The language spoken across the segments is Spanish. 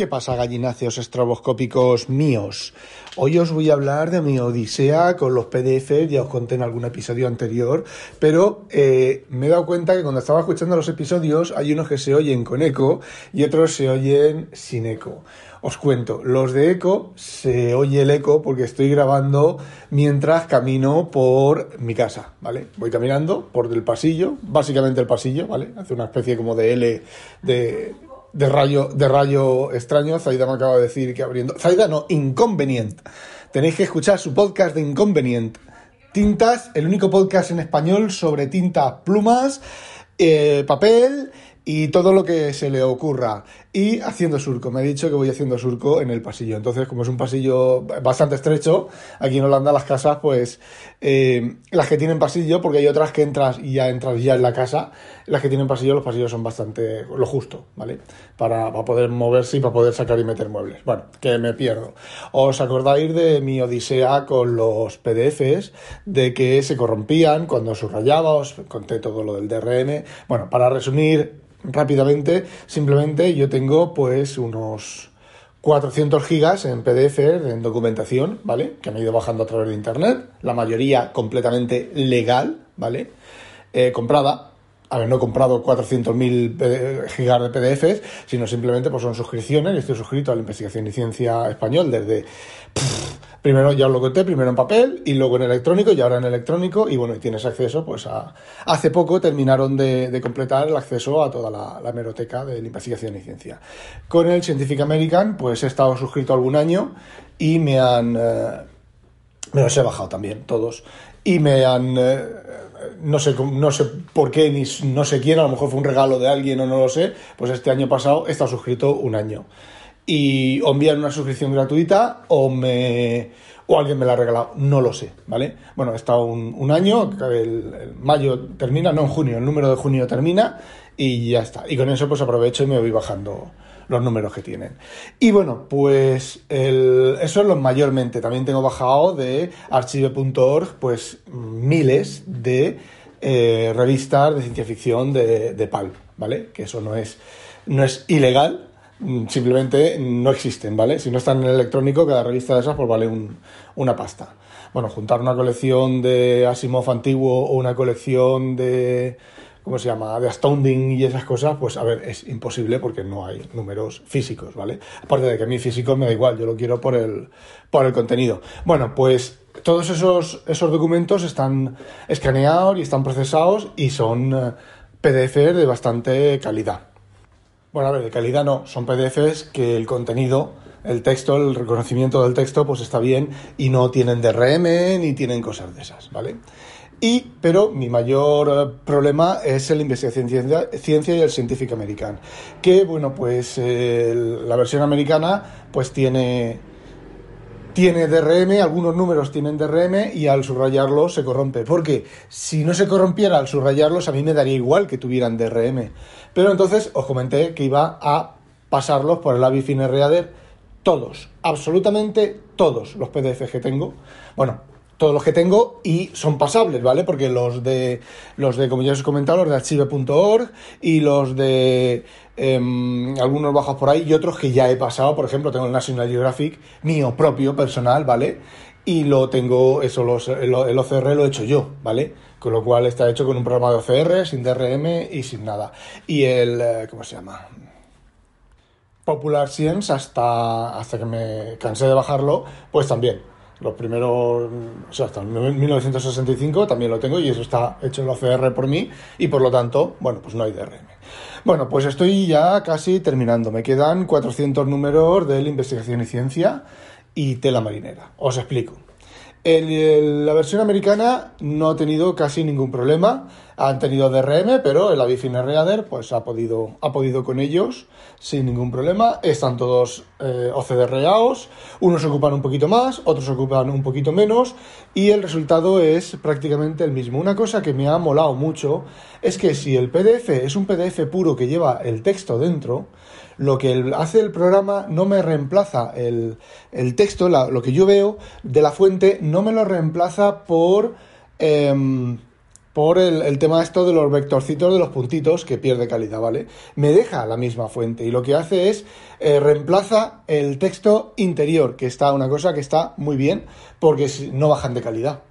¿Qué pasa, gallináceos estroboscópicos míos? Hoy os voy a hablar de mi odisea con los PDFs, ya os conté en algún episodio anterior, pero eh, me he dado cuenta que cuando estaba escuchando los episodios hay unos que se oyen con eco y otros se oyen sin eco. Os cuento, los de eco se oye el eco porque estoy grabando mientras camino por mi casa, ¿vale? Voy caminando por el pasillo, básicamente el pasillo, ¿vale? Hace una especie como de L de de rayo, de rayo extraño. Zaida me acaba de decir que abriendo. Zaida no, Inconvenient. Tenéis que escuchar su podcast de Inconvenient. Tintas, el único podcast en español sobre tintas, plumas, eh, papel y todo lo que se le ocurra. Y haciendo surco, me ha dicho que voy haciendo surco en el pasillo. Entonces, como es un pasillo bastante estrecho, aquí en Holanda las casas, pues eh, las que tienen pasillo, porque hay otras que entras y ya entras ya en la casa, las que tienen pasillo, los pasillos son bastante lo justo, ¿vale? Para, para poder moverse y para poder sacar y meter muebles. Bueno, que me pierdo. ¿Os acordáis de mi odisea con los PDFs, de que se corrompían cuando subrayaba? Os conté todo lo del DRM. Bueno, para resumir rápidamente, simplemente yo tengo pues unos 400 gigas en PDF, en documentación, ¿vale? Que me he ido bajando a través de internet, la mayoría completamente legal, ¿vale? Eh, comprada. A ver, no he comprado 400.000 gigas de PDFs, sino simplemente pues son suscripciones. Estoy suscrito a la Investigación y Ciencia Español desde... Primero ya os lo conté, primero en papel y luego en electrónico y ahora en electrónico y bueno, y tienes acceso pues a... Hace poco terminaron de, completar el acceso a toda la, la, meroteca de la investigación y ciencia. Con el Scientific American pues he estado suscrito algún año y me han... Eh, me los he bajado también, todos. Y me han... Eh, no sé, no sé por qué, ni no sé quién, a lo mejor fue un regalo de alguien o no lo sé, pues este año pasado he estado suscrito un año y o envían una suscripción gratuita o me o alguien me la ha regalado, no lo sé, ¿vale? Bueno, he estado un, año, el, mayo termina, no en junio, el número de junio termina y ya está. Y con eso pues aprovecho y me voy bajando los números que tienen. Y bueno, pues eso es lo mayormente. También tengo bajado de archive.org pues miles de eh, revistas de ciencia ficción de, de ¿vale? Que eso no es, no es ilegal, simplemente no existen, ¿vale? Si no están en el electrónico, cada revista de esas pues vale una pasta. Bueno, juntar una colección de Asimov antiguo o una colección de, ¿cómo se llama?, de Astounding y esas cosas, pues a ver, es imposible porque no hay números físicos, ¿vale? Aparte de que a mí físicos me da igual, yo lo quiero por el, por el contenido. Bueno, pues todos esos, esos documentos están escaneados y están procesados y son eh, PDF de bastante calidad. Bueno, a ver, de calidad no, son PDFs que el contenido, el texto, el reconocimiento del texto, pues está bien y no tienen DRM ni tienen cosas de esas, ¿vale? Y, pero mi mayor eh, problema es el investigación ciencia, ciencia y el Scientific American, que, bueno, pues la versión americana pues tiene tiene DRM, algunos números tienen DRM y al subrayarlos se corrompe. Porque si no se corrompiera al subrayarlos, a mí me daría igual que tuvieran DRM. Pero entonces os comenté que iba a pasarlos por el Avifin Reader todos, absolutamente todos los PDFs que tengo. Bueno, todos los que tengo y son pasables, ¿vale? Porque los de, los de como ya os he comentado, los de archive.org y los de em, algunos bajos por ahí y otros que ya he pasado, por ejemplo, tengo el National Geographic mío propio, personal, ¿vale? Y lo tengo, eso, los, el, OCR lo he hecho yo, ¿vale? Con lo cual está hecho con un programa de OCR, sin DRM y sin nada. Y el, eh, ¿cómo se llama? Popular Science, hasta, hasta que me cansé de bajarlo, pues también los primeros, o sea, hasta 1965 también lo tengo y eso está hecho en la OCR por mí y por lo tanto, bueno, pues no hay DRM. Bueno, pues estoy ya casi terminando. Me quedan 400 números de la investigación y ciencia y tela marinera. Os explico. El, la versión americana no ha tenido casi ningún problema. Han tenido DRM, pero el Avifin Reader pues, ha, podido, ha podido con ellos sin ningún problema. Están todos eh, OCDRados. Unos ocupan un poquito más, otros ocupan un poquito menos. Y el resultado es prácticamente el mismo. Una cosa que me ha molado mucho es que si el PDF es un PDF puro que lleva el texto dentro, lo que hace el programa no me reemplaza el, texto, lo que yo veo de la fuente, no me lo reemplaza por... Em, por el, tema esto de los vectorcitos de los puntitos que pierde calidad, ¿vale? Me deja la misma fuente y lo que hace es eh, reemplaza el texto interior, que está una cosa que está muy bien porque no bajan de calidad.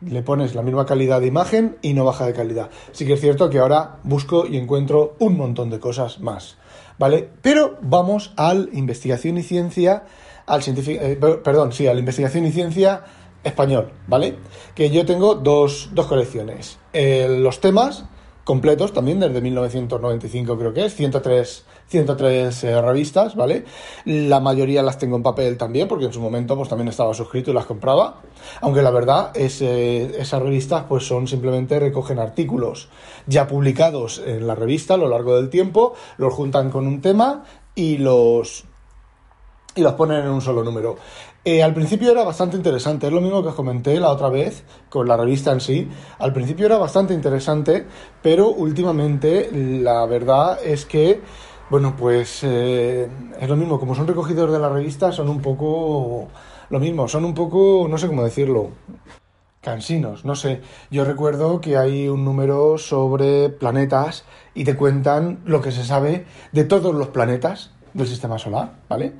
Le pones la misma calidad de imagen y no baja de calidad. Sí que es cierto que ahora busco y encuentro un montón de cosas más, ¿vale? Pero vamos al investigación y ciencia, al científico, eh, perdón, sí, a la investigación y ciencia español, ¿vale? Que yo tengo dos, dos colecciones. Eh, los temas completos también, desde 1995 creo que es, 103, 103 eh, revistas, ¿vale? La mayoría las tengo en papel también, porque en su momento pues también estaba suscrito y las compraba. Aunque la verdad es, eh, esas revistas pues son simplemente recogen artículos ya publicados en la revista a lo largo del tiempo, los juntan con un tema y los y los ponen en un solo número. Eh, al principio era bastante interesante, es lo mismo que os comenté la otra vez con la revista en sí. Al principio era bastante interesante, pero últimamente la verdad es que, bueno, pues eh, es lo mismo, como son recogidos de la revista, son un poco lo mismo, son un poco, no sé cómo decirlo, cansinos, no sé. Yo recuerdo que hay un número sobre planetas y te cuentan lo que se sabe de todos los planetas del sistema solar, ¿vale?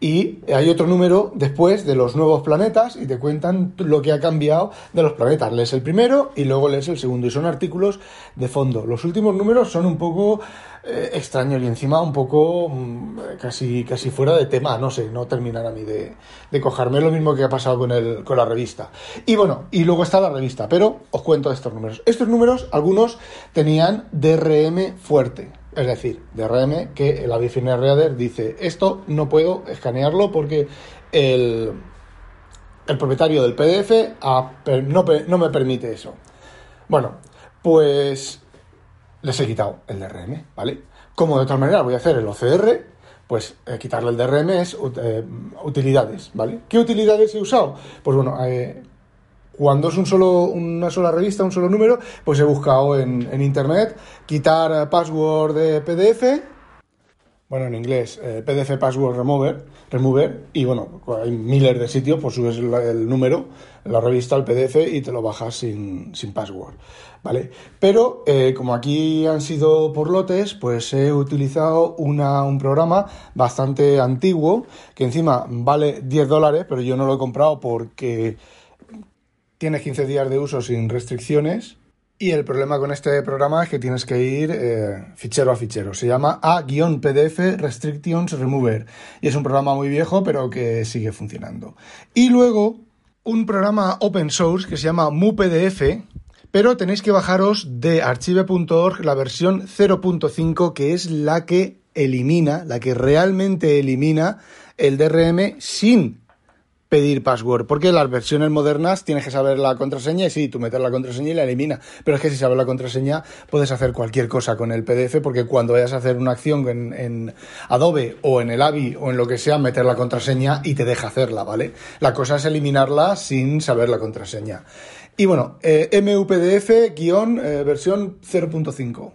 Y hay otro número después de los nuevos planetas y te cuentan lo que ha cambiado de los planetas. Lees el primero y luego lees el segundo y son artículos de fondo. Los últimos números son un poco eh, extraños y encima un poco mm, casi, casi fuera de tema, no sé, no terminan a mí de, de cojarme lo mismo que ha pasado con, el, con la revista. Y bueno, y luego está la revista, pero os cuento estos números. Estos números, algunos tenían DRM fuerte, es decir, DRM que el Aviation Reader dice, esto no puedo escanearlo porque el, el propietario del PDF no, me permite eso. Bueno, pues les he quitado el DRM, ¿vale? Como de otra manera voy a hacer el OCR, pues eh, quitarle el DRM es eh, utilidades, ¿vale? ¿Qué utilidades he usado? Pues bueno, eh, cuando es un solo, una sola revista, un solo número, pues he buscado en, internet quitar password de PDF, bueno, en inglés, eh, PDF Password Remover, Remover, y bueno, hay miles de sitios, pues subes el, número, la revista, el PDF y te lo bajas sin, sin password, ¿vale? Pero eh, como aquí han sido por lotes, pues he utilizado una, un programa bastante antiguo, que encima vale 10 dólares, pero yo no lo he comprado porque Tienes 15 días de uso sin restricciones. Y el problema con este programa es que tienes que ir eh, fichero a fichero. Se llama A-PDF Restrictions Remover. Y es un programa muy viejo, pero que sigue funcionando. Y luego, un programa open source que se llama MuPDF, pero tenéis que bajaros de archive.org la versión 0.5, que es la que elimina, la que realmente elimina el DRM sin pedir password, porque las versiones modernas tienes que saber la contraseña y sí, tú metes la contraseña y la elimina, pero es que si sabes la contraseña puedes hacer cualquier cosa con el PDF porque cuando vayas a hacer una acción en, Adobe o en el AVI o en lo que sea, meter la contraseña y te deja hacerla, ¿vale? La cosa es eliminarla sin saber la contraseña. Y bueno, eh, MUPDF-versión 0.5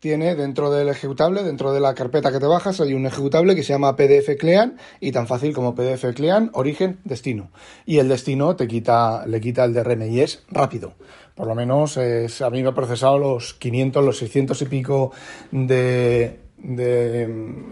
tiene dentro del ejecutable, dentro de la carpeta que te bajas, hay un ejecutable que se llama PDF Clean y tan fácil como PDF Clean, origen, destino. Y el destino te quita, le quita el DRM y es rápido. Por lo menos es, a mí me ha procesado los 500, los 600 y pico de, de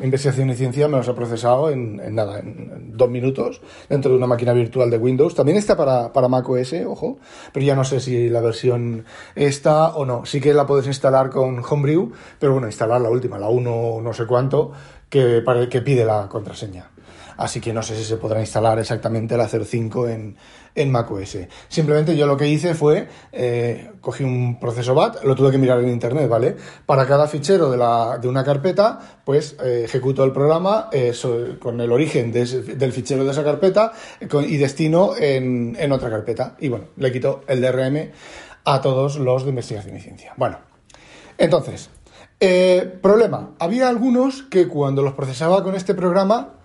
investigación y ciencia me los ha procesado en, nada, en, dos minutos dentro de una máquina virtual de Windows. También está para, para Mac OS, ojo, pero ya no sé si la versión está o no. Sí que la puedes instalar con Homebrew, pero bueno, instalar la última, la 1 no sé cuánto, que, para, que pide la contraseña así que no sé si se podrá instalar exactamente la 05 en, en macOS. Simplemente yo lo que hice fue, eh, cogí un proceso BAT, lo tuve que mirar en internet, ¿vale? Para cada fichero de, la, de una carpeta, pues eh, ejecuto el programa eh, con el origen del fichero de esa carpeta y destino en, en otra carpeta. Y bueno, le quito el DRM a todos los de investigación y ciencia. Bueno, entonces, problema. Había algunos que cuando los procesaba con este programa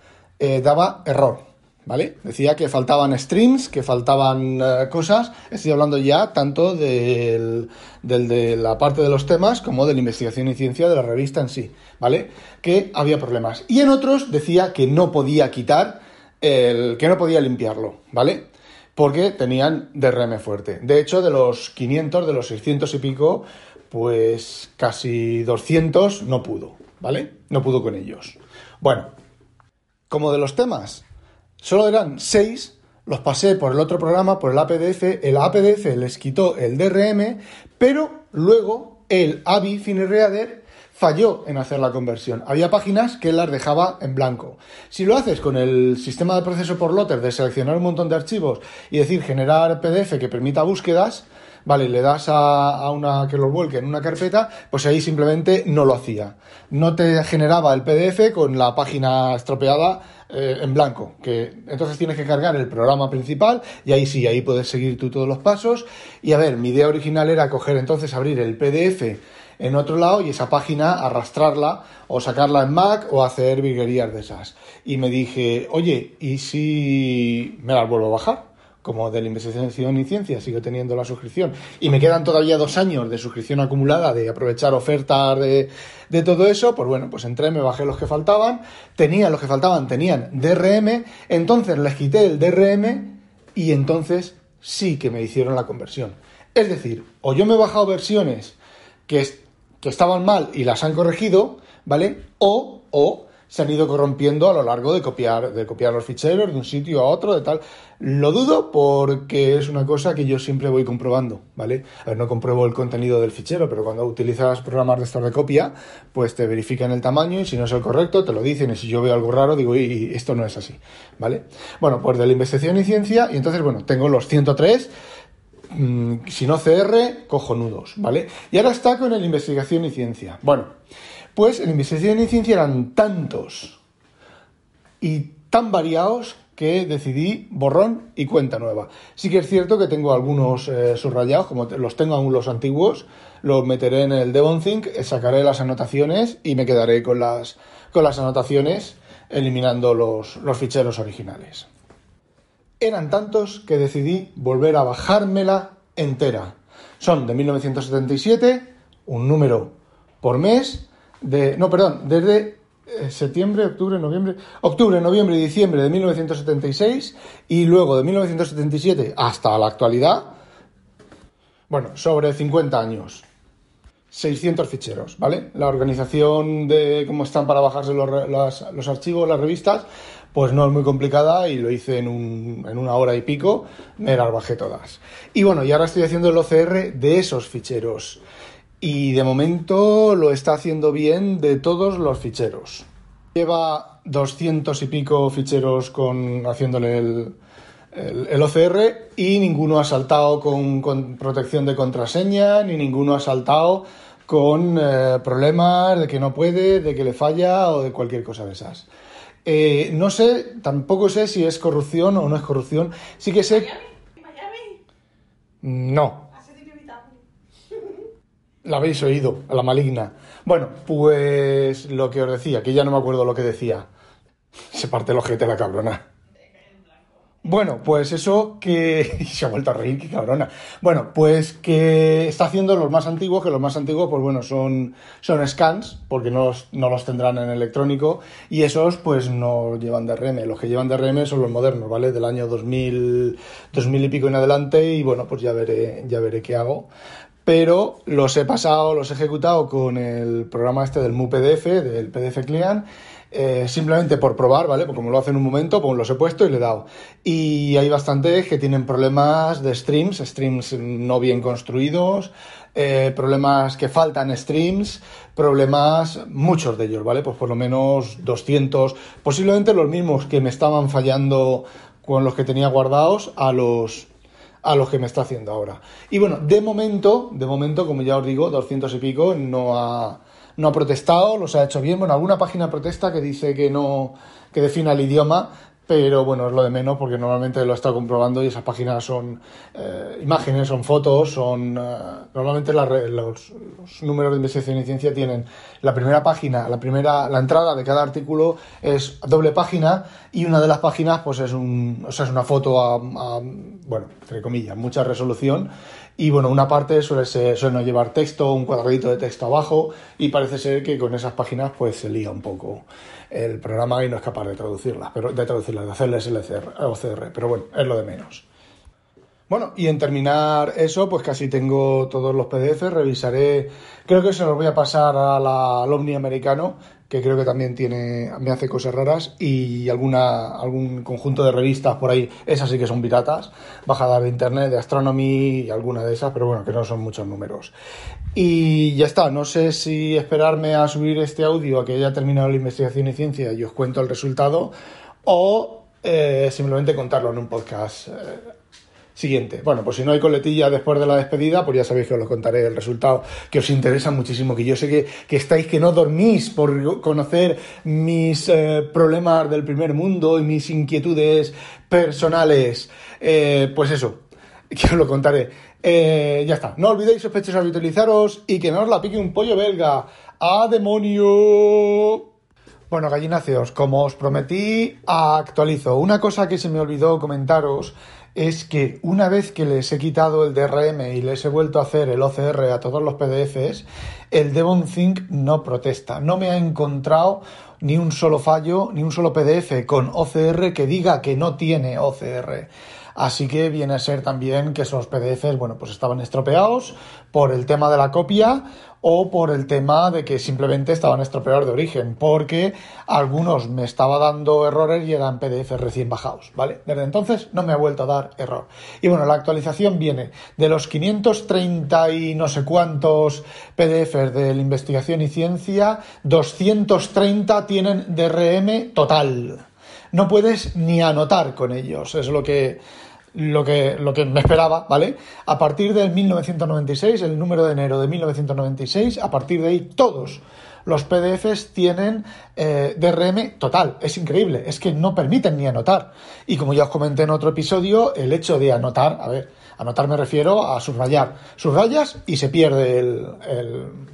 eh, daba error, ¿vale? Decía que faltaban streams, que faltaban eh, cosas. Estoy hablando ya tanto del, de la parte de los temas como de la investigación y ciencia de la revista en sí, ¿vale? Que había problemas. Y en otros decía que no podía quitar, el, que no podía limpiarlo, ¿vale? porque tenían DRM fuerte. De hecho, de los 500, de los 600 y pico, pues casi 200 no pudo, ¿vale? No pudo con ellos. Bueno, como de los temas solo eran 6, los pasé por el otro programa, por el APDF. El APDF les quitó el DRM, pero luego el AVI FineReader falló en hacer la conversión. Había páginas que las dejaba en blanco. Si lo haces con el sistema de proceso por lotter de seleccionar un montón de archivos y decir generar PDF que permita búsquedas, vale, le das a, una que lo vuelque en una carpeta, pues ahí simplemente no lo hacía. No te generaba el PDF con la página estropeada eh, en blanco, que entonces tienes que cargar el programa principal y ahí sí, ahí puedes seguir tú todos los pasos. Y a ver, mi idea original era coger entonces, abrir el PDF en otro lado y esa página arrastrarla o sacarla en Mac o hacer virguerías de esas. Y me dije, oye, ¿y si me las vuelvo a bajar? Como de la investigación y ciencia, sigo teniendo la suscripción. Y me quedan todavía dos años de suscripción acumulada, de aprovechar ofertas de, de todo eso. Pues bueno, pues entré, me bajé los que faltaban. Tenía los que faltaban, tenían DRM. Entonces les quité el DRM y entonces sí que me hicieron la conversión. Es decir, o yo me he bajado versiones que que estaban mal y las han corregido, ¿vale? O, o se han ido corrompiendo a lo largo de copiar, de copiar los ficheros de un sitio a otro, de tal. Lo dudo porque es una cosa que yo siempre voy comprobando, ¿vale? A ver, no compruebo el contenido del fichero, pero cuando utilizas programas de estos de copia, pues te verifican el tamaño y si no es el correcto, te lo dicen. Y si yo veo algo raro, digo, y esto no es así, ¿vale? Bueno, pues de la investigación y ciencia, y entonces, bueno, tengo los 103 Mm, si no CR, cojonudos, ¿vale? Y ahora está con el investigación y ciencia. Bueno, pues el investigación y ciencia eran tantos y tan variados que decidí borrón y cuenta nueva. Sí que es cierto que tengo algunos eh, subrayados, como los tengo aún los antiguos, los meteré en el DevonThink, sacaré las anotaciones y me quedaré con las, con las anotaciones eliminando los, los ficheros originales. Eran tantos que decidí volver a bajármela entera. Son de 1977, un número por mes, de, no, perdón, desde eh, septiembre, octubre, noviembre, octubre, noviembre y diciembre de 1976 y luego de 1977 hasta la actualidad, bueno, sobre 50 años. 600 ficheros, ¿vale? La organización de cómo están para bajarse los, los archivos, las revistas, pues no es muy complicada y lo hice en, un, en una hora y pico, me las bajé todas. Y bueno, y ahora estoy haciendo el OCR de esos ficheros. Y de momento lo está haciendo bien de todos los ficheros. Lleva 200 y pico ficheros con haciéndole el, el, OCR y ninguno ha saltado con, con, protección de contraseña, ni ninguno ha saltado con eh, problemas de que no puede, de que le falla o de cualquier cosa de esas. Eh, no sé, tampoco sé si es corrupción o no es corrupción. Sí que sé. No. La habéis oído, a la maligna. Bueno, pues lo que os decía, que ya no me acuerdo lo que decía. Se parte el ojete la cabrona. Bueno, pues eso que... se ha vuelto a reír, qué cabrona. Bueno, pues que está haciendo los más antiguos, que los más antiguos, pues bueno, son, son scans, porque no los, no los tendrán en electrónico, y esos pues no llevan DRM. Los que llevan DRM son los modernos, ¿vale? Del año 2000, 2000 y pico en adelante, y bueno, pues ya veré, ya veré qué hago. Pero los he pasado, los he ejecutado con el programa este del MuPDF, del PDF Client, eh, simplemente por probar, ¿vale? Porque como lo hace en un momento, pues los he puesto y le he dado. Y hay bastantes que tienen problemas de streams, streams no bien construidos, eh, problemas que faltan streams, problemas, muchos de ellos, ¿vale? Pues por lo menos 200, posiblemente los mismos que me estaban fallando con los que tenía guardados a los a los que me está haciendo ahora. Y bueno, de momento, de momento, como ya os digo, 200 y pico no ha no ha protestado, los ha hecho bien. Bueno, alguna página protesta que dice que no, que defina el idioma, pero bueno, es lo de menos porque normalmente lo he estado comprobando y esas páginas son eh, imágenes, son fotos, son... Eh, normalmente los, números de investigación y ciencia tienen la primera página, la primera, la entrada de cada artículo es doble página y una de las páginas pues es, un, o sea, es una foto a, bueno, entre comillas, mucha resolución y bueno, una parte suele, ser, suele no llevar texto, un cuadradito de texto abajo y parece ser que con esas páginas pues se lía un poco el programa y no es capaz de traducirlas, pero de traducirlas, de hacerles el OCR, pero bueno, es lo de menos. Bueno, y en terminar eso, pues casi tengo todos los PDFs, revisaré, creo que se los voy a pasar al Omni americano, que creo que también tiene, me hace cosas raras, y alguna, algún conjunto de revistas por ahí, esas sí que son piratas, bajadas de internet, de astronomy y alguna de esas, pero bueno, que no son muchos números. Y ya está, no sé si esperarme a subir este audio a que haya terminado la investigación y ciencia y os cuento el resultado, o eh, simplemente contarlo en un podcast. Eh, siguiente. Bueno, pues si no hay coletilla después de la despedida, pues ya sabéis que os lo contaré el resultado, que os interesa muchísimo, que yo sé que, que estáis, que no dormís por conocer mis eh, problemas del primer mundo y mis inquietudes personales. Eh, pues eso, que os lo contaré. Eh, ya está. No olvidéis, sospechosos, habitualizaros y que no os la pique un pollo belga. ¡A demonio! Bueno, gallináceos, como os prometí, actualizo. Una cosa que se me olvidó comentaros es que una vez que les he quitado el DRM y les he vuelto a hacer el OCR a todos los PDFs, el Devon Think no protesta. No me ha encontrado ni un solo fallo, ni un solo PDF con OCR que diga que no tiene OCR. Así que viene a ser también que esos PDFs, bueno, pues estaban estropeados por el tema de la copia o por el tema de que simplemente estaban estropeados de origen, porque algunos me estaba dando errores y eran PDF recién bajados, ¿vale? Desde entonces no me ha vuelto a dar error. Y bueno, la actualización viene de los 530 y no sé cuántos PDFs de la investigación y ciencia, 230 tienen DRM total. No puedes ni anotar con ellos, es lo que lo que, lo que me esperaba, ¿vale? A partir del 1996, el número de enero de 1996, a partir de ahí todos los PDFs tienen eh, DRM total. Es increíble, es que no permiten ni anotar. Y como ya os comenté en otro episodio, el hecho de anotar, a ver, anotar me refiero a subrayar. Subrayas y se pierde el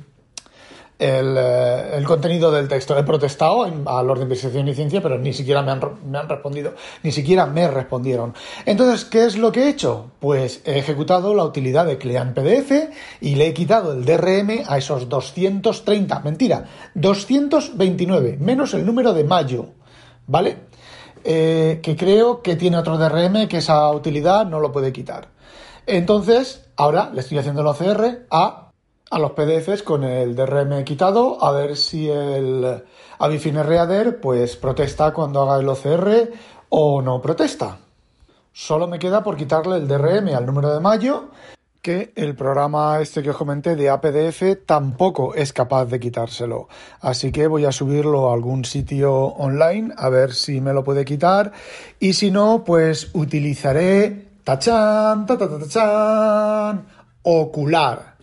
el, contenido del texto. He protestado a los de investigación y ciencia, pero ni siquiera me han, me han, respondido, ni siquiera me respondieron. Entonces, ¿qué es lo que he hecho? Pues he ejecutado la utilidad de Clean PDF y le he quitado el DRM a esos 230, mentira, 229, menos el número de mayo, ¿vale? Eh, que creo que tiene otro DRM que esa utilidad no lo puede quitar. Entonces, ahora le estoy haciendo el OCR a a los PDFs con el DRM quitado, a ver si el Avifine Reader pues protesta cuando haga el OCR o no protesta. Solo me queda por quitarle el DRM al número de mayo, que el programa este que os comenté de APDF tampoco es capaz de quitárselo. Así que voy a subirlo a algún sitio online a ver si me lo puede quitar. Y si no, pues utilizaré tachan, ta, ta, ocular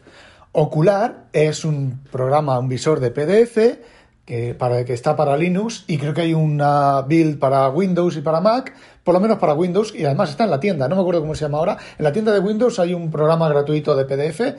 Ocular es un programa, un visor de PDF que, está para Linux y creo que hay una build para Windows y para Mac, por lo menos para Windows, y además está en la tienda, no me acuerdo cómo se llama ahora. En la tienda de Windows hay un programa gratuito de PDF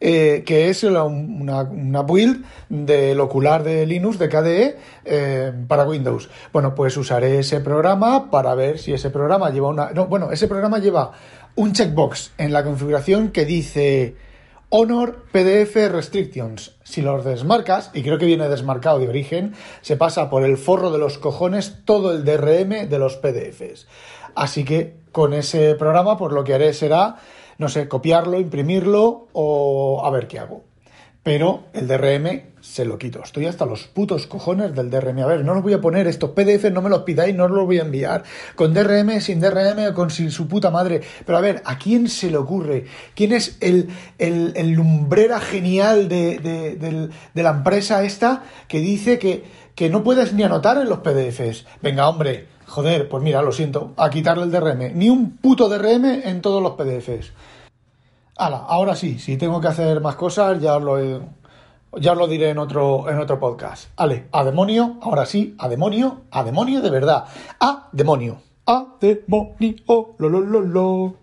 eh, que es una, build del ocular de Linux, de KDE, eh, para Windows. Bueno, pues usaré ese programa para ver si ese programa lleva una... No, bueno, ese programa lleva un checkbox en la configuración que dice Honor PDF Restrictions. Si los desmarcas, y creo que viene desmarcado de origen, se pasa por el forro de los cojones todo el DRM de los PDFs. Así que con ese programa, pues lo que haré será, no sé, copiarlo, imprimirlo o a ver qué hago. Pero el DRM se lo quito. Estoy hasta los putos cojones del DRM. A ver, no los voy a poner estos PDF, no me los pidáis, no los voy a enviar. Con DRM, sin DRM, con sin su puta madre. Pero a ver, ¿a quién se le ocurre? ¿Quién es el, el, lumbrera genial de, la empresa esta que dice que, que no puedes ni anotar en los PDFs? Venga, hombre, joder, pues mira, lo siento, a quitarle el DRM. Ni un puto DRM en todos los PDFs. Hala, ahora sí, si tengo que hacer más cosas, ya lo ya lo diré en otro, en otro podcast. Ale, a demonio, ahora sí, a demonio, a demonio de verdad. A demonio. A demonio, lo, lo, lo, lo.